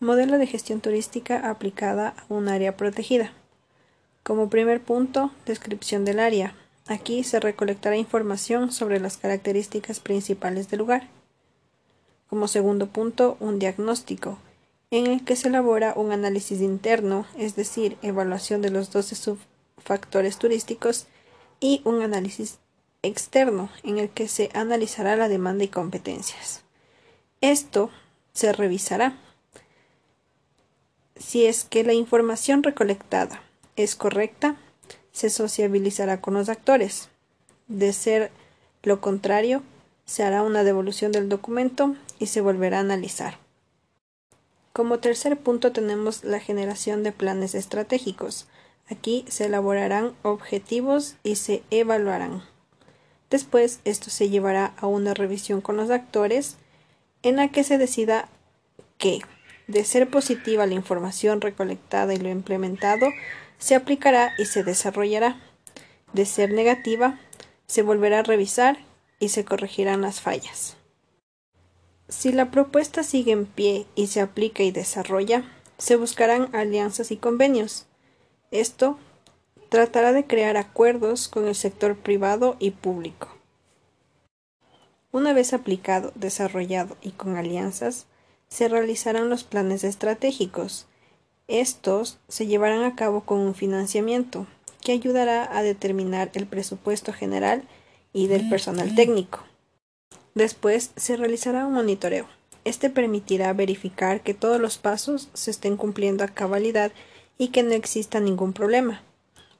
Modelo de gestión turística aplicada a un área protegida. Como primer punto, descripción del área. Aquí se recolectará información sobre las características principales del lugar. Como segundo punto, un diagnóstico, en el que se elabora un análisis interno, es decir, evaluación de los 12 subfactores turísticos, y un análisis externo, en el que se analizará la demanda y competencias. Esto se revisará si es que la información recolectada es correcta, se sociabilizará con los actores. De ser lo contrario, se hará una devolución del documento y se volverá a analizar. Como tercer punto tenemos la generación de planes estratégicos. Aquí se elaborarán objetivos y se evaluarán. Después esto se llevará a una revisión con los actores en la que se decida qué de ser positiva la información recolectada y lo implementado, se aplicará y se desarrollará. De ser negativa, se volverá a revisar y se corregirán las fallas. Si la propuesta sigue en pie y se aplica y desarrolla, se buscarán alianzas y convenios. Esto tratará de crear acuerdos con el sector privado y público. Una vez aplicado, desarrollado y con alianzas, se realizarán los planes estratégicos. Estos se llevarán a cabo con un financiamiento que ayudará a determinar el presupuesto general y del personal técnico. Después se realizará un monitoreo. Este permitirá verificar que todos los pasos se estén cumpliendo a cabalidad y que no exista ningún problema.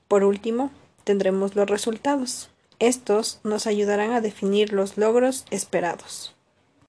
Por último, tendremos los resultados. Estos nos ayudarán a definir los logros esperados.